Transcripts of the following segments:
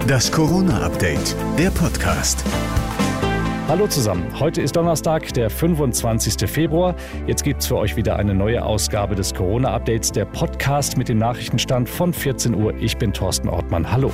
Das Corona-Update, der Podcast. Hallo zusammen. Heute ist Donnerstag, der 25. Februar. Jetzt gibt es für euch wieder eine neue Ausgabe des Corona-Updates, der Podcast mit dem Nachrichtenstand von 14 Uhr. Ich bin Thorsten Ortmann. Hallo.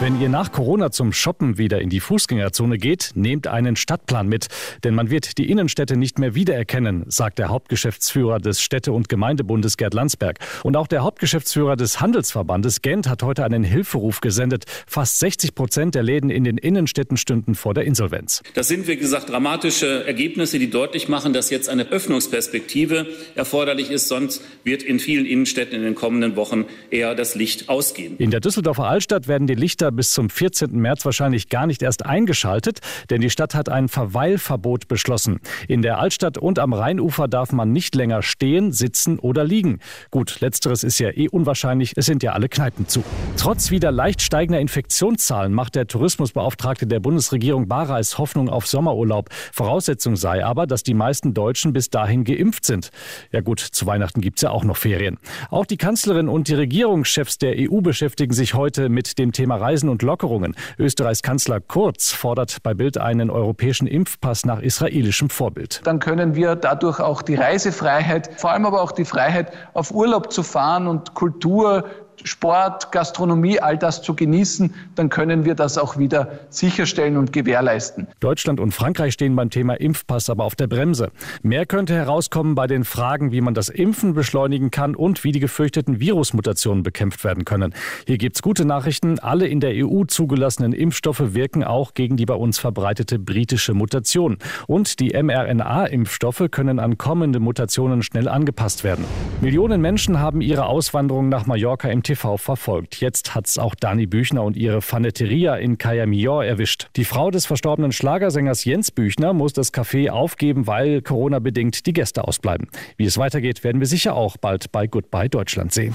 Wenn ihr nach Corona zum Shoppen wieder in die Fußgängerzone geht, nehmt einen Stadtplan mit, denn man wird die Innenstädte nicht mehr wiedererkennen, sagt der Hauptgeschäftsführer des Städte- und Gemeindebundes Gerd Landsberg. Und auch der Hauptgeschäftsführer des Handelsverbandes Gent hat heute einen Hilferuf gesendet. Fast 60 Prozent der Läden in den Innenstädten stünden vor der Insolvenz. Das sind, wie gesagt, dramatische Ergebnisse, die deutlich machen, dass jetzt eine Öffnungsperspektive erforderlich ist. Sonst wird in vielen Innenstädten in den kommenden Wochen eher das Licht ausgehen. In der Düsseldorfer Altstadt werden die Lichter Kilometer bis zum 14. März wahrscheinlich gar nicht erst eingeschaltet, denn die Stadt hat ein Verweilverbot beschlossen. In der Altstadt und am Rheinufer darf man nicht länger stehen, sitzen oder liegen. Gut, letzteres ist ja eh unwahrscheinlich, es sind ja alle Kneipen zu. Trotz wieder leicht steigender Infektionszahlen macht der Tourismusbeauftragte der Bundesregierung Bareis Hoffnung auf Sommerurlaub. Voraussetzung sei aber, dass die meisten Deutschen bis dahin geimpft sind. Ja gut, zu Weihnachten gibt es ja auch noch Ferien. Auch die Kanzlerin und die Regierungschefs der EU beschäftigen sich heute mit dem Thema Reisen Reisen und Lockerungen. Österreichs Kanzler Kurz fordert bei Bild einen europäischen Impfpass nach israelischem Vorbild. Dann können wir dadurch auch die Reisefreiheit, vor allem aber auch die Freiheit, auf Urlaub zu fahren und Kultur, Sport, Gastronomie, all das zu genießen, dann können wir das auch wieder sicherstellen und gewährleisten. Deutschland und Frankreich stehen beim Thema Impfpass aber auf der Bremse. Mehr könnte herauskommen bei den Fragen, wie man das Impfen beschleunigen kann und wie die gefürchteten Virusmutationen bekämpft werden können. Hier gibt es gute Nachrichten. Alle in der EU zugelassenen Impfstoffe wirken auch gegen die bei uns verbreitete britische Mutation. Und die mRNA-Impfstoffe können an kommende Mutationen schnell angepasst werden. Millionen Menschen haben ihre Auswanderung nach Mallorca im TV verfolgt. Jetzt hat's auch Dani Büchner und ihre Fanetteria in Cayamillor erwischt. Die Frau des verstorbenen Schlagersängers Jens Büchner muss das Café aufgeben, weil Corona-bedingt die Gäste ausbleiben. Wie es weitergeht, werden wir sicher auch bald bei Goodbye Deutschland sehen.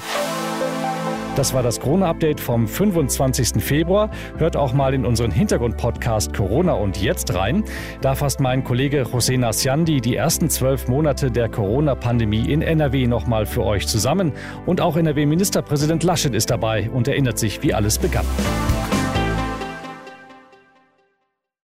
Das war das Corona-Update vom 25. Februar. Hört auch mal in unseren Hintergrund-Podcast Corona und Jetzt rein. Da fasst mein Kollege José Nasciandi die ersten zwölf Monate der Corona-Pandemie in NRW nochmal für euch zusammen. Und auch NRW-Ministerpräsident Laschet ist dabei und erinnert sich, wie alles begann.